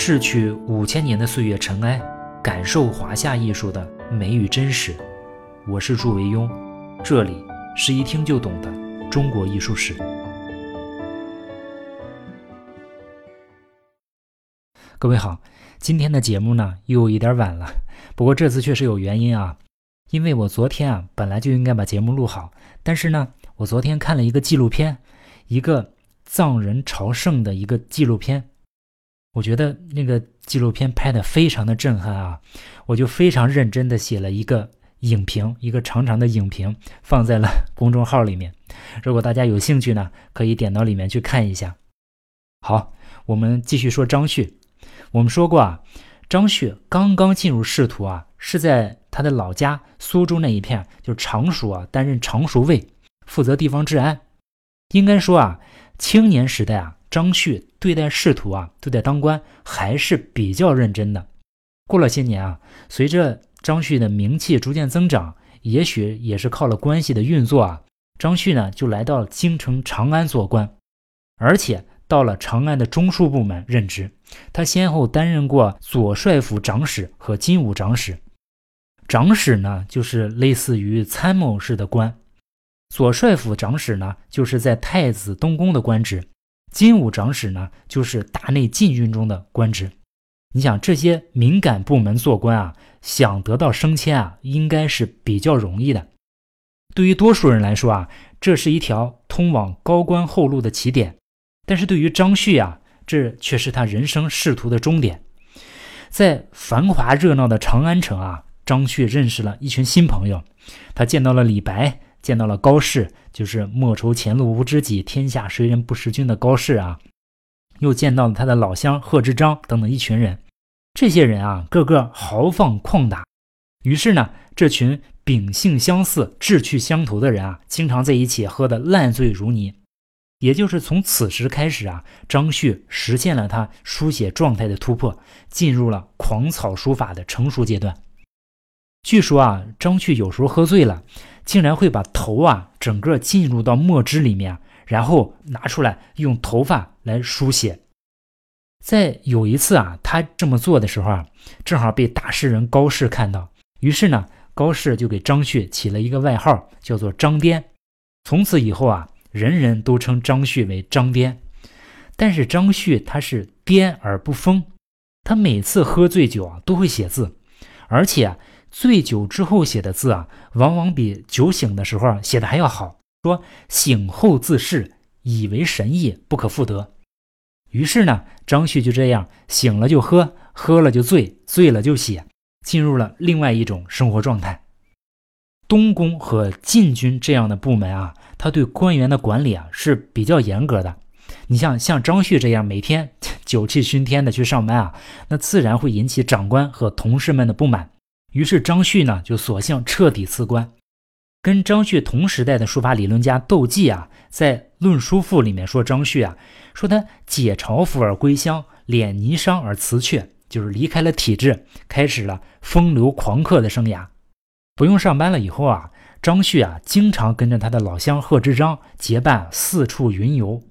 逝去五千年的岁月尘埃，感受华夏艺术的美与真实。我是祝维庸，这里是一听就懂的中国艺术史。各位好，今天的节目呢又有一点晚了，不过这次确实有原因啊，因为我昨天啊本来就应该把节目录好，但是呢我昨天看了一个纪录片，一个藏人朝圣的一个纪录片。我觉得那个纪录片拍的非常的震撼啊，我就非常认真的写了一个影评，一个长长的影评放在了 公众号里面。如果大家有兴趣呢，可以点到里面去看一下。好，我们继续说张旭。我们说过啊，张旭刚刚进入仕途啊，是在他的老家苏州那一片，就常熟啊，担任常熟卫，负责地方治安。应该说啊，青年时代啊。张旭对待仕途啊，对待当官还是比较认真的。过了些年啊，随着张旭的名气逐渐增长，也许也是靠了关系的运作啊，张旭呢就来到了京城长安做官，而且到了长安的中书部门任职。他先后担任过左帅府长史和金吾长史。长史呢，就是类似于参谋式的官；左帅府长史呢，就是在太子东宫的官职。金武长史呢，就是大内禁军中的官职。你想这些敏感部门做官啊，想得到升迁啊，应该是比较容易的。对于多数人来说啊，这是一条通往高官厚禄的起点。但是对于张旭啊，这却是他人生仕途的终点。在繁华热闹的长安城啊，张旭认识了一群新朋友。他见到了李白。见到了高适，就是“莫愁前路无知己，天下谁人不识君”的高适啊，又见到了他的老乡贺知章等等一群人。这些人啊，个个豪放旷达。于是呢，这群秉性相似、志趣相投的人啊，经常在一起喝得烂醉如泥。也就是从此时开始啊，张旭实现了他书写状态的突破，进入了狂草书法的成熟阶段。据说啊，张旭有时候喝醉了。竟然会把头啊整个进入到墨汁里面，然后拿出来用头发来书写。在有一次啊，他这么做的时候啊，正好被大诗人高适看到，于是呢，高适就给张旭起了一个外号，叫做张颠。从此以后啊，人人都称张旭为张颠。但是张旭他是颠而不疯，他每次喝醉酒啊都会写字，而且。醉酒之后写的字啊，往往比酒醒的时候写的还要好。说醒后自视，以为神意不可复得。于是呢，张旭就这样醒了就喝，喝了就醉，醉了就写，进入了另外一种生活状态。东宫和禁军这样的部门啊，他对官员的管理啊是比较严格的。你像像张旭这样每天酒气熏天的去上班啊，那自然会引起长官和同事们的不满。于是张旭呢，就索性彻底辞官。跟张旭同时代的书法理论家窦寂啊，在《论书赋》里面说张旭啊，说他解朝服而归乡，敛霓裳而辞阙，就是离开了体制，开始了风流狂客的生涯。不用上班了以后啊，张旭啊，经常跟着他的老乡贺知章结伴四处云游。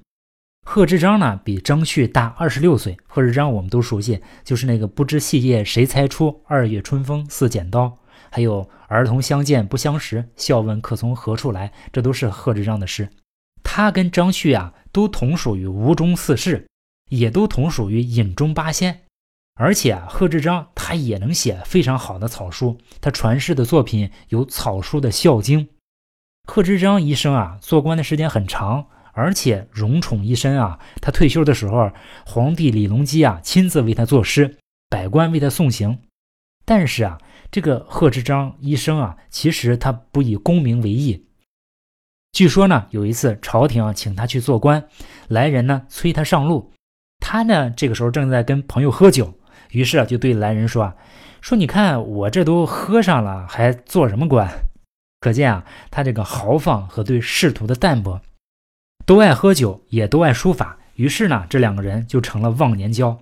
贺知章呢，比张旭大二十六岁。贺知章我们都熟悉，就是那个“不知细叶谁裁出，二月春风似剪刀”，还有“儿童相见不相识，笑问客从何处来”，这都是贺知章的诗。他跟张旭啊，都同属于吴中四士，也都同属于饮中八仙。而且啊，贺知章他也能写非常好的草书，他传世的作品有草书的《孝经》。贺知章一生啊，做官的时间很长。而且荣宠一身啊！他退休的时候，皇帝李隆基啊亲自为他作诗，百官为他送行。但是啊，这个贺知章一生啊，其实他不以功名为意。据说呢，有一次朝廷啊请他去做官，来人呢催他上路，他呢这个时候正在跟朋友喝酒，于是啊就对来人说啊：“说你看我这都喝上了，还做什么官？”可见啊，他这个豪放和对仕途的淡泊。都爱喝酒，也都爱书法，于是呢，这两个人就成了忘年交。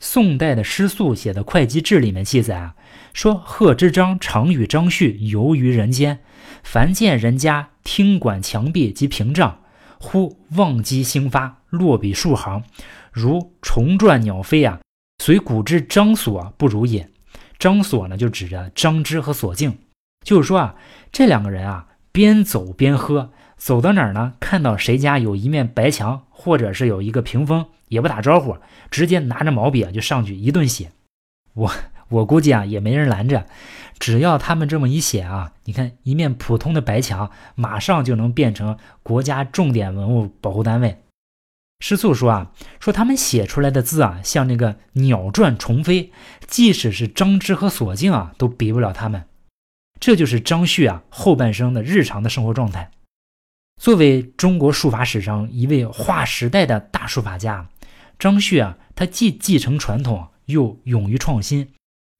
宋代的诗素写的《会稽志》里面记载啊，说贺知章常与张旭游于人间，凡见人家厅馆墙壁及屏障，忽忘机兴发，落笔数行，如虫转鸟飞啊，随古之张所不如也。张所呢，就指着张芝和索敬，就是说啊，这两个人啊，边走边喝，走到哪儿呢，看到谁家有一面白墙，或者是有一个屏风，也不打招呼，直接拿着毛笔啊就上去一顿写。我我估计啊，也没人拦着，只要他们这么一写啊，你看一面普通的白墙，马上就能变成国家重点文物保护单位。师素说啊，说他们写出来的字啊，像那个鸟转虫飞，即使是张芝和索敬啊，都比不了他们。这就是张旭啊后半生的日常的生活状态。作为中国书法史上一位划时代的大书法家，张旭啊，他既继承传统，又勇于创新。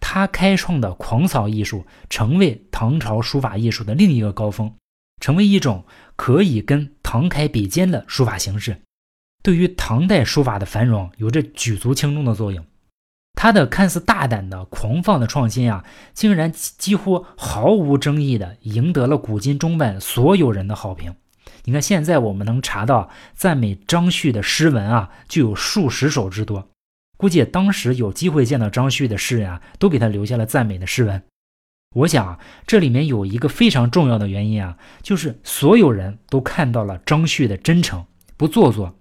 他开创的狂草艺术，成为唐朝书法艺术的另一个高峰，成为一种可以跟唐楷比肩的书法形式。对于唐代书法的繁荣有着举足轻重的作用。他的看似大胆的、狂放的创新啊，竟然几乎毫无争议的赢得了古今中外所有人的好评。你看，现在我们能查到赞美张旭的诗文啊，就有数十首之多。估计当时有机会见到张旭的诗人啊，都给他留下了赞美的诗文。我想这里面有一个非常重要的原因啊，就是所有人都看到了张旭的真诚，不做作。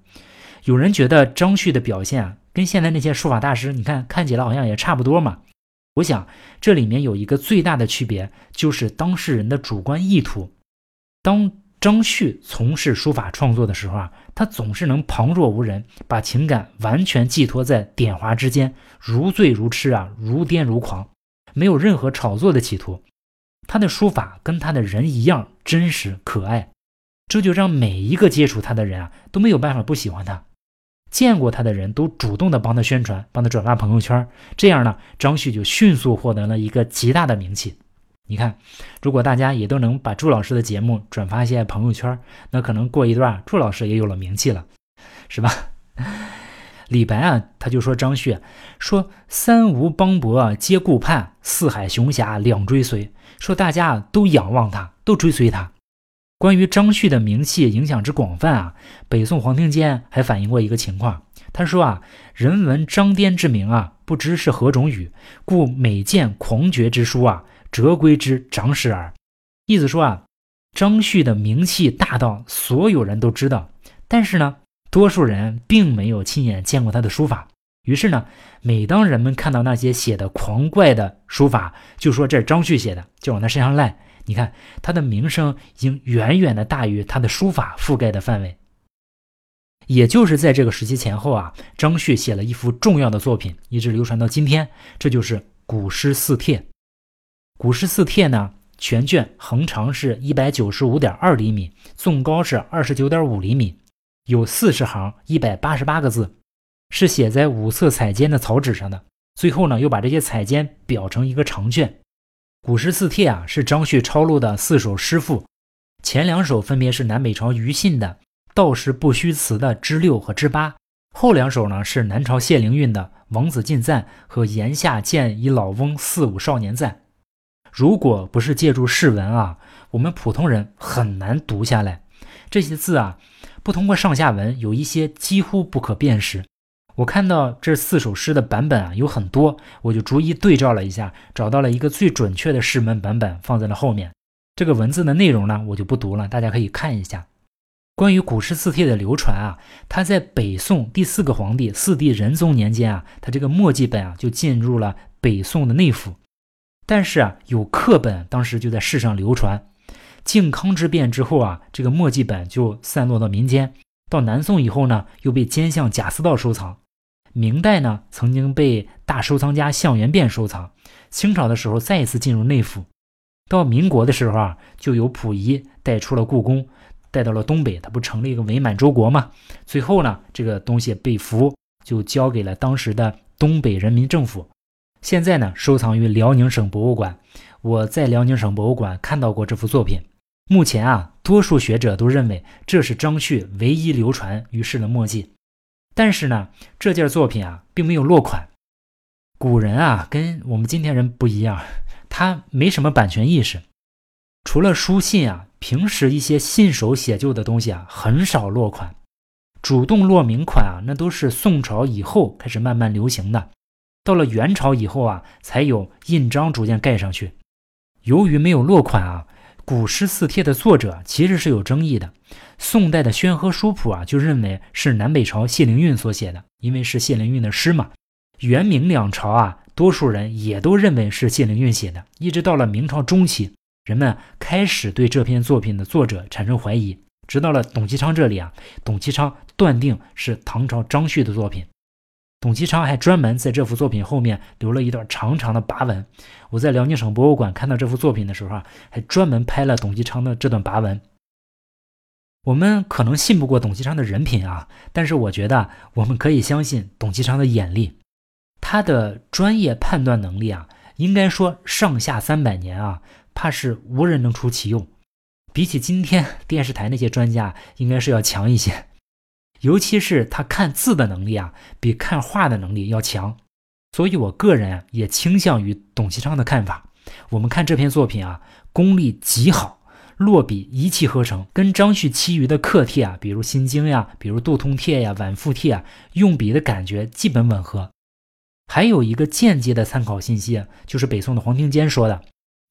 有人觉得张旭的表现啊，跟现在那些书法大师，你看看起来好像也差不多嘛。我想这里面有一个最大的区别，就是当事人的主观意图。当张旭从事书法创作的时候啊，他总是能旁若无人，把情感完全寄托在点划之间，如醉如痴啊，如癫如狂，没有任何炒作的企图。他的书法跟他的人一样真实可爱，这就让每一个接触他的人啊都没有办法不喜欢他。见过他的人都主动的帮他宣传，帮他转发朋友圈，这样呢，张旭就迅速获得了一个极大的名气。你看，如果大家也都能把朱老师的节目转发一些朋友圈，那可能过一段，朱老师也有了名气了，是吧？李白啊，他就说张旭说：“三吴邦伯皆顾盼，四海雄侠两追随。”说大家都仰望他，都追随他。关于张旭的名气影响之广泛啊，北宋黄庭坚还反映过一个情况。他说啊，人闻张颠之名啊，不知是何种语，故每见狂绝之书啊，折归之长史耳。意思说啊，张旭的名气大到所有人都知道，但是呢，多数人并没有亲眼见过他的书法。于是呢，每当人们看到那些写的狂怪的书法，就说这是张旭写的，就往他身上赖。你看他的名声已经远远的大于他的书法覆盖的范围。也就是在这个时期前后啊，张旭写了一幅重要的作品，一直流传到今天，这就是《古诗四帖》。《古诗四帖》呢，全卷横长是一百九十五点二厘米，纵高是二十九点五厘米，有四十行，一百八十八个字，是写在五色彩笺的草纸上的。最后呢，又把这些彩笺裱成一个长卷。古诗四帖啊，是张旭抄录的四首诗赋，前两首分别是南北朝庾信的“道士不虚词”的之六和之八，后两首呢是南朝谢灵运的《王子进赞》和“檐下见一老翁四五少年赞”。如果不是借助释文啊，我们普通人很难读下来这些字啊，不通过上下文，有一些几乎不可辨识。我看到这四首诗的版本啊有很多，我就逐一对照了一下，找到了一个最准确的释文版本，放在了后面。这个文字的内容呢，我就不读了，大家可以看一下。关于古诗四帖的流传啊，它在北宋第四个皇帝四帝仁宗年间啊，它这个墨迹本啊就进入了北宋的内府，但是啊有刻本当时就在世上流传。靖康之变之后啊，这个墨迹本就散落到民间，到南宋以后呢，又被奸相贾似道收藏。明代呢，曾经被大收藏家项元变收藏；清朝的时候，再一次进入内府；到民国的时候啊，就由溥仪带出了故宫，带到了东北，他不成立一个伪满洲国吗？最后呢，这个东西被俘，就交给了当时的东北人民政府。现在呢，收藏于辽宁省博物馆。我在辽宁省博物馆看到过这幅作品。目前啊，多数学者都认为这是张旭唯一流传于世的墨迹。但是呢，这件作品啊，并没有落款。古人啊，跟我们今天人不一样，他没什么版权意识。除了书信啊，平时一些信手写就的东西啊，很少落款。主动落名款啊，那都是宋朝以后开始慢慢流行的。到了元朝以后啊，才有印章逐渐盖上去。由于没有落款啊，《古诗四帖》的作者其实是有争议的。宋代的《宣和书谱》啊，就认为是南北朝谢灵运所写的，因为是谢灵运的诗嘛。元明两朝啊，多数人也都认为是谢灵运写的。一直到了明朝中期，人们开始对这篇作品的作者产生怀疑。直到了董其昌这里啊，董其昌断定是唐朝张旭的作品。董其昌还专门在这幅作品后面留了一段长长的跋文。我在辽宁省博物馆看到这幅作品的时候啊，还专门拍了董其昌的这段跋文。我们可能信不过董其昌的人品啊，但是我觉得我们可以相信董其昌的眼力，他的专业判断能力啊，应该说上下三百年啊，怕是无人能出其右。比起今天电视台那些专家，应该是要强一些。尤其是他看字的能力啊，比看画的能力要强。所以我个人也倾向于董其昌的看法。我们看这篇作品啊，功力极好，落笔一气呵成，跟张旭其余的刻帖啊，比如《心经》呀，比如《杜通帖》呀，《晚复帖》啊，用笔的感觉基本吻合。还有一个间接的参考信息，就是北宋的黄庭坚说的，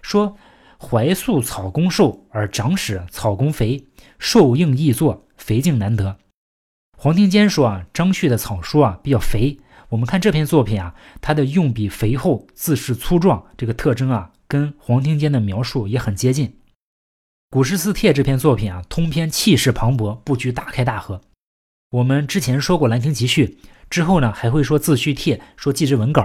说。怀素草功瘦而长史草功肥，瘦硬易作，肥劲难得。黄庭坚说啊，张旭的草书啊比较肥。我们看这篇作品啊，他的用笔肥厚，字势粗壮，这个特征啊，跟黄庭坚的描述也很接近。《古诗四帖》这篇作品啊，通篇气势磅礴，布局大开大合。我们之前说过《兰亭集序》，之后呢还会说《自叙帖》，说《祭侄文稿》。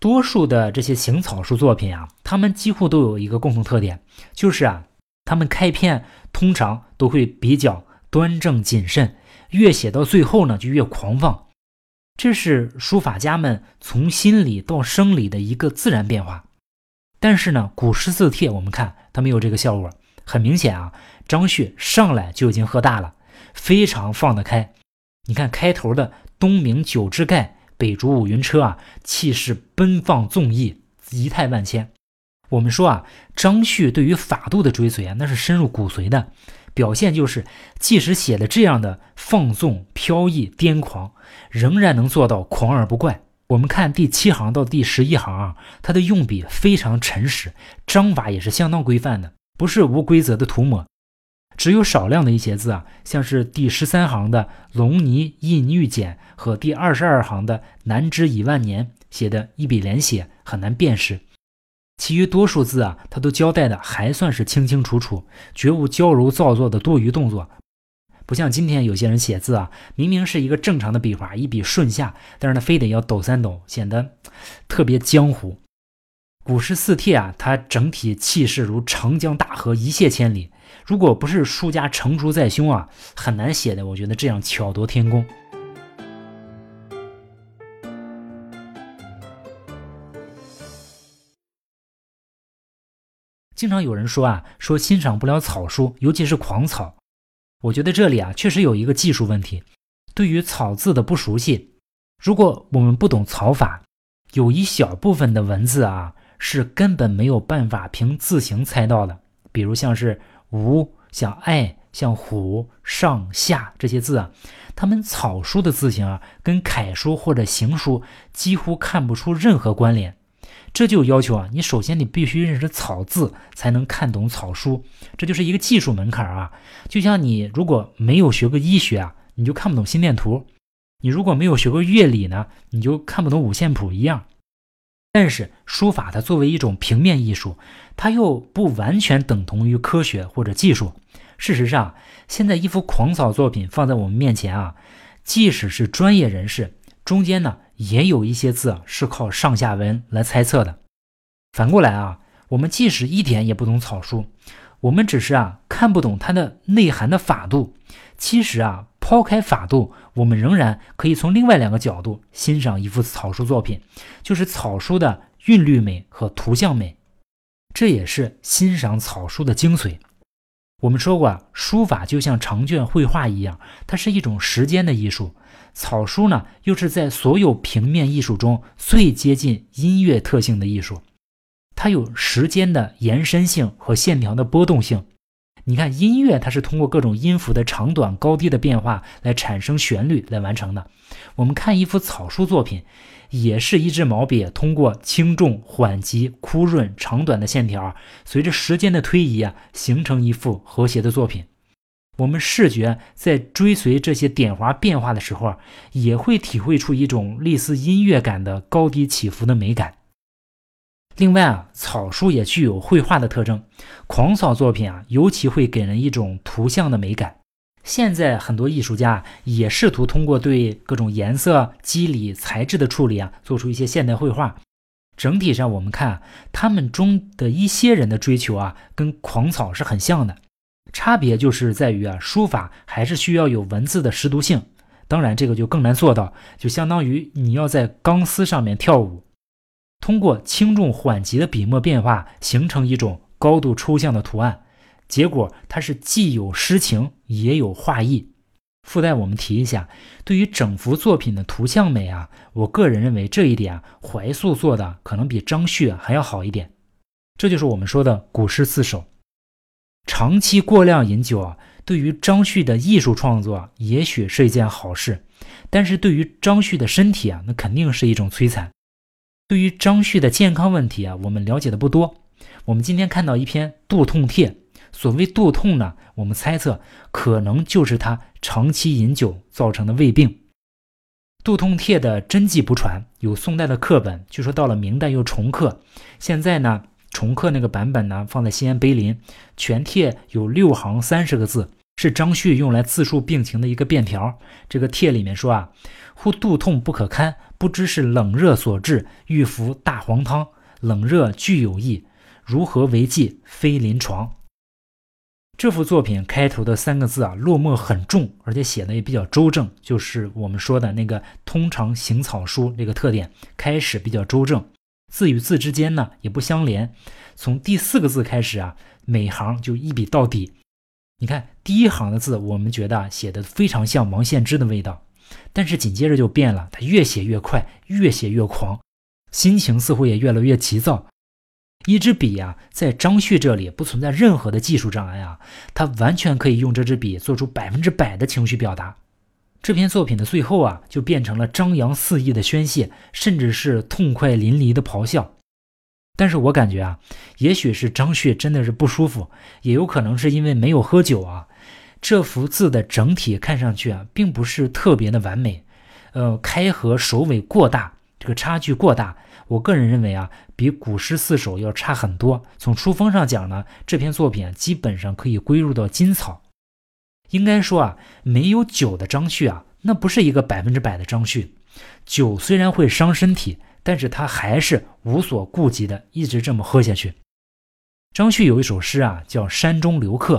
多数的这些行草书作品啊，他们几乎都有一个共同特点，就是啊，他们开篇通常都会比较端正谨慎，越写到最后呢就越狂放，这是书法家们从心理到生理的一个自然变化。但是呢，古诗字帖我们看它没有这个效果，很明显啊，张旭上来就已经喝大了，非常放得开。你看开头的“东明九支盖”。北逐五云车啊，气势奔放纵逸，仪态万千。我们说啊，张旭对于法度的追随啊，那是深入骨髓的。表现就是，即使写的这样的放纵、飘逸、癫狂，仍然能做到狂而不怪。我们看第七行到第十一行啊，它的用笔非常沉实，章法也是相当规范的，不是无规则的涂抹。只有少量的一些字啊，像是第十三行的“龙泥印玉简”和第二十二行的“南枝已万年”写的一笔连写，很难辨识。其余多数字啊，他都交代的还算是清清楚楚，绝无矫揉造作的多余动作。不像今天有些人写字啊，明明是一个正常的笔画，一笔顺下，但是他非得要抖三抖，显得特别江湖。古诗四帖啊，它整体气势如长江大河，一泻千里。如果不是书家成竹在胸啊，很难写的。我觉得这样巧夺天工。经常有人说啊，说欣赏不了草书，尤其是狂草。我觉得这里啊，确实有一个技术问题。对于草字的不熟悉，如果我们不懂草法，有一小部分的文字啊，是根本没有办法凭字形猜到的。比如像是。吴像爱像虎上下这些字啊，他们草书的字形啊，跟楷书或者行书几乎看不出任何关联。这就要求啊，你首先你必须认识草字，才能看懂草书。这就是一个技术门槛啊。就像你如果没有学过医学啊，你就看不懂心电图；你如果没有学过乐理呢，你就看不懂五线谱一样。但是书法它作为一种平面艺术，它又不完全等同于科学或者技术。事实上，现在一幅狂草作品放在我们面前啊，即使是专业人士，中间呢也有一些字是靠上下文来猜测的。反过来啊，我们即使一点也不懂草书，我们只是啊看不懂它的内涵的法度，其实啊。抛开法度，我们仍然可以从另外两个角度欣赏一幅草书作品，就是草书的韵律美和图像美。这也是欣赏草书的精髓。我们说过，书法就像长卷绘画一样，它是一种时间的艺术。草书呢，又是在所有平面艺术中最接近音乐特性的艺术。它有时间的延伸性和线条的波动性。你看音乐它是通过各种音符的长短高低的变化来产生旋律来完成的。我们看一幅草书作品，也是一支毛笔通过轻重缓急、枯润长短的线条，随着时间的推移啊，形成一幅和谐的作品。我们视觉在追随这些点划变化的时候啊，也会体会出一种类似音乐感的高低起伏的美感。另外啊，草书也具有绘画的特征，狂草作品啊，尤其会给人一种图像的美感。现在很多艺术家也试图通过对各种颜色、肌理、材质的处理啊，做出一些现代绘画。整体上，我们看他们中的一些人的追求啊，跟狂草是很像的。差别就是在于啊，书法还是需要有文字的识读性，当然这个就更难做到，就相当于你要在钢丝上面跳舞，通过轻重缓急的笔墨变化形成一种高度抽象的图案，结果它是既有诗情也有画意。附带我们提一下，对于整幅作品的图像美啊，我个人认为这一点啊，怀素做的可能比张旭还要好一点。这就是我们说的古诗四首。长期过量饮酒啊，对于张旭的艺术创作也许是一件好事，但是对于张旭的身体啊，那肯定是一种摧残。对于张旭的健康问题啊，我们了解的不多。我们今天看到一篇肚痛帖，所谓肚痛呢，我们猜测可能就是他长期饮酒造成的胃病。肚痛帖的真迹不传，有宋代的刻本，据说到了明代又重刻，现在呢。重刻那个版本呢，放在西安碑林，全帖有六行三十个字，是张旭用来自述病情的一个便条。这个帖里面说啊，忽肚痛不可堪，不知是冷热所致，欲服大黄汤，冷热俱有益，如何为计？非临床。这幅作品开头的三个字啊，落墨很重，而且写的也比较周正，就是我们说的那个通常行草书这个特点，开始比较周正。字与字之间呢也不相连，从第四个字开始啊，每行就一笔到底。你看第一行的字，我们觉得写的非常像王献之的味道，但是紧接着就变了，他越写越快，越写越狂，心情似乎也越来越急躁。一支笔呀，在张旭这里不存在任何的技术障碍啊，他完全可以用这支笔做出百分之百的情绪表达。这篇作品的最后啊，就变成了张扬肆意的宣泄，甚至是痛快淋漓的咆哮。但是我感觉啊，也许是张旭真的是不舒服，也有可能是因为没有喝酒啊。这幅字的整体看上去啊，并不是特别的完美，呃，开合首尾过大，这个差距过大。我个人认为啊，比古诗四首要差很多。从书风上讲呢，这篇作品基本上可以归入到金草。应该说啊，没有酒的张旭啊，那不是一个百分之百的张旭。酒虽然会伤身体，但是他还是无所顾忌的，一直这么喝下去。张旭有一首诗啊，叫《山中留客》：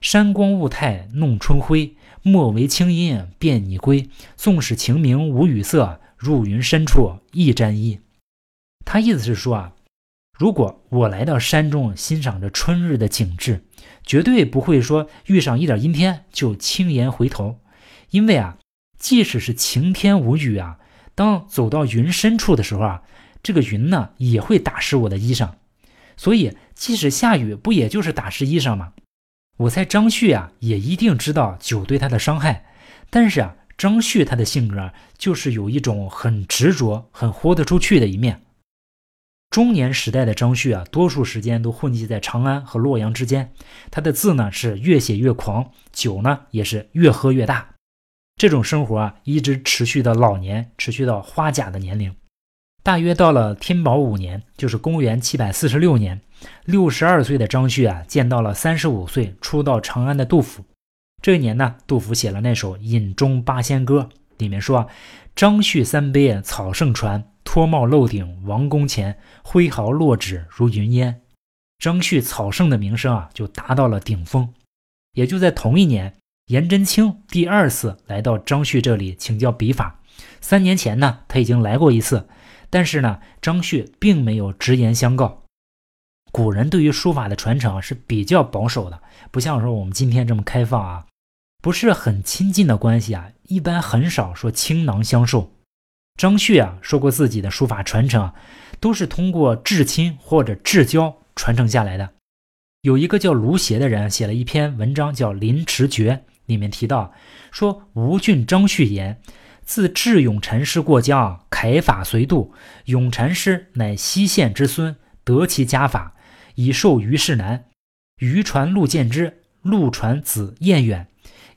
山光雾态弄春晖，莫为清音便你归。纵使晴明无雨色，入云深处亦沾衣。他意思是说啊。如果我来到山中欣赏着春日的景致，绝对不会说遇上一点阴天就轻言回头，因为啊，即使是晴天无雨啊，当走到云深处的时候啊，这个云呢也会打湿我的衣裳，所以即使下雨，不也就是打湿衣裳吗？我猜张旭啊也一定知道酒对他的伤害，但是啊，张旭他的性格就是有一种很执着、很豁得出去的一面。中年时代的张旭啊，多数时间都混迹在长安和洛阳之间。他的字呢是越写越狂，酒呢也是越喝越大。这种生活啊，一直持续到老年，持续到花甲的年龄。大约到了天宝五年，就是公元七百四十六年，六十二岁的张旭啊，见到了三十五岁初到长安的杜甫。这一年呢，杜甫写了那首《饮中八仙歌》，里面说：“张旭三杯草圣传。”脱帽露顶王宫前，挥毫落纸如云烟。张旭草圣的名声啊，就达到了顶峰。也就在同一年，颜真卿第二次来到张旭这里请教笔法。三年前呢，他已经来过一次，但是呢，张旭并没有直言相告。古人对于书法的传承是比较保守的，不像说我们今天这么开放啊，不是很亲近的关系啊，一般很少说倾囊相授。张旭啊说过，自己的书法传承啊，都是通过至亲或者至交传承下来的。有一个叫卢邪的人写了一篇文章，叫《临池诀》，里面提到说：“吴郡张旭言，自智勇禅师过江，楷法随度。勇禅师乃西县之孙，得其家法，以授于世南。余传陆建之，陆传子彦远，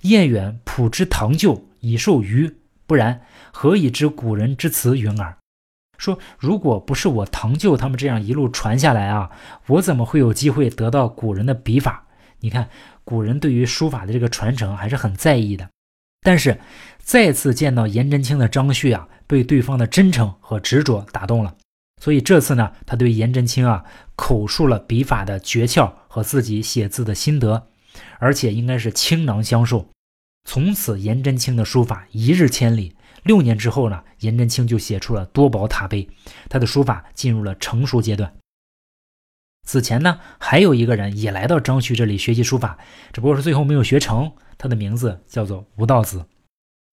彦远普之堂舅，以授于。不然，何以知古人之词云耳？”说，如果不是我堂舅他们这样一路传下来啊，我怎么会有机会得到古人的笔法？你看，古人对于书法的这个传承还是很在意的。但是，再次见到颜真卿的张旭啊，被对方的真诚和执着打动了。所以这次呢，他对颜真卿啊口述了笔法的诀窍和自己写字的心得，而且应该是倾囊相授。从此，颜真卿的书法一日千里。六年之后呢，颜真卿就写出了多宝塔碑，他的书法进入了成熟阶段。此前呢，还有一个人也来到张旭这里学习书法，只不过是最后没有学成。他的名字叫做吴道子。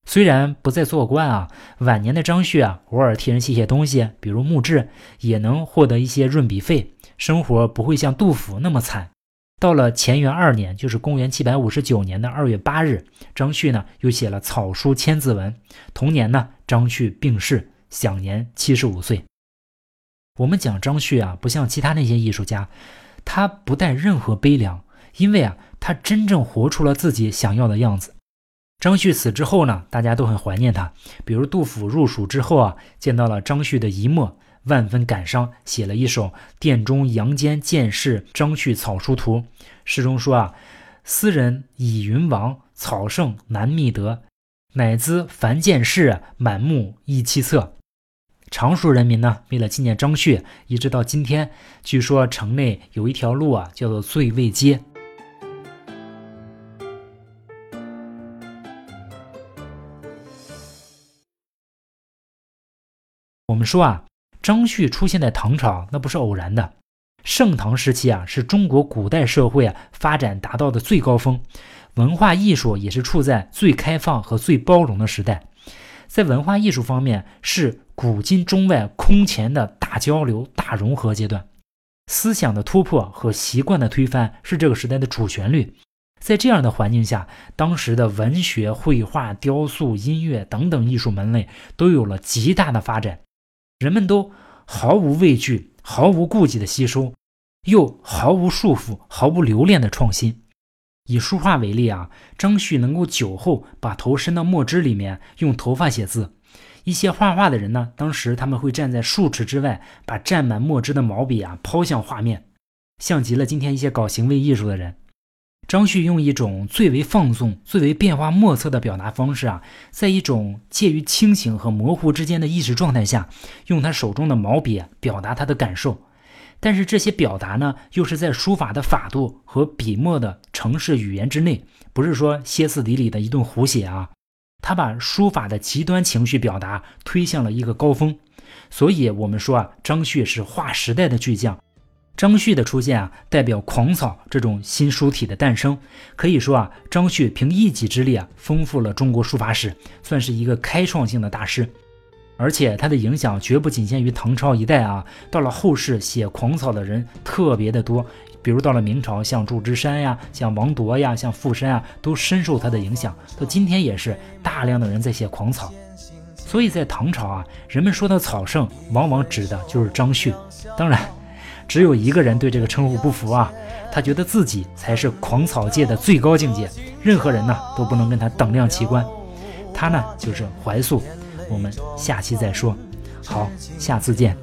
虽然不再做官啊，晚年的张旭啊，偶尔替人写写东西，比如墓志，也能获得一些润笔费，生活不会像杜甫那么惨。到了乾元二年，就是公元七百五十九年的二月八日，张旭呢又写了草书千字文。同年呢，张旭病逝，享年七十五岁。我们讲张旭啊，不像其他那些艺术家，他不带任何悲凉，因为啊，他真正活出了自己想要的样子。张旭死之后呢，大家都很怀念他，比如杜甫入蜀之后啊，见到了张旭的遗墨。万分感伤，写了一首《殿中杨坚见事张旭草书图》。诗中说啊：“斯人以云王，草圣难觅得，乃资凡见事，满目亦凄恻。”常熟人民呢，为了纪念张旭，一直到今天，据说城内有一条路啊，叫做醉味街。我们说啊。张旭出现在唐朝，那不是偶然的。盛唐时期啊，是中国古代社会啊发展达到的最高峰，文化艺术也是处在最开放和最包容的时代。在文化艺术方面，是古今中外空前的大交流、大融合阶段。思想的突破和习惯的推翻是这个时代的主旋律。在这样的环境下，当时的文学、绘画、雕塑、音乐等等艺术门类都有了极大的发展。人们都毫无畏惧、毫无顾忌的吸收，又毫无束缚、毫无留恋的创新。以书画为例啊，张旭能够酒后把头伸到墨汁里面，用头发写字。一些画画的人呢，当时他们会站在数尺之外，把沾满墨汁的毛笔啊抛向画面，像极了今天一些搞行为艺术的人。张旭用一种最为放纵、最为变化莫测的表达方式啊，在一种介于清醒和模糊之间的意识状态下，用他手中的毛笔表达他的感受。但是这些表达呢，又是在书法的法度和笔墨的程式语言之内，不是说歇斯底里的一顿胡写啊。他把书法的极端情绪表达推向了一个高峰。所以，我们说啊，张旭是划时代的巨匠。张旭的出现啊，代表狂草这种新书体的诞生。可以说啊，张旭凭一己之力啊，丰富了中国书法史，算是一个开创性的大师。而且他的影响绝不仅限于唐朝一代啊，到了后世写狂草的人特别的多。比如到了明朝，像祝枝山呀、像王铎呀、像傅山啊，都深受他的影响。到今天也是大量的人在写狂草。所以在唐朝啊，人们说的草圣，往往指的就是张旭。当然。只有一个人对这个称呼不服啊，他觉得自己才是狂草界的最高境界，任何人呢都不能跟他等量齐观。他呢就是怀素，我们下期再说。好，下次见。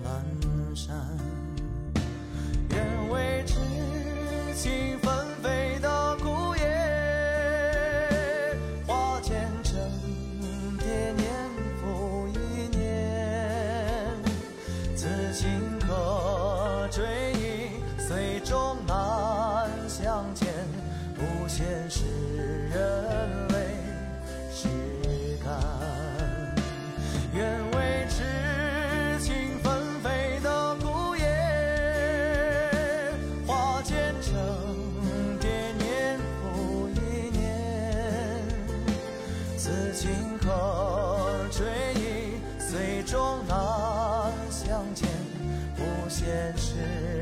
现实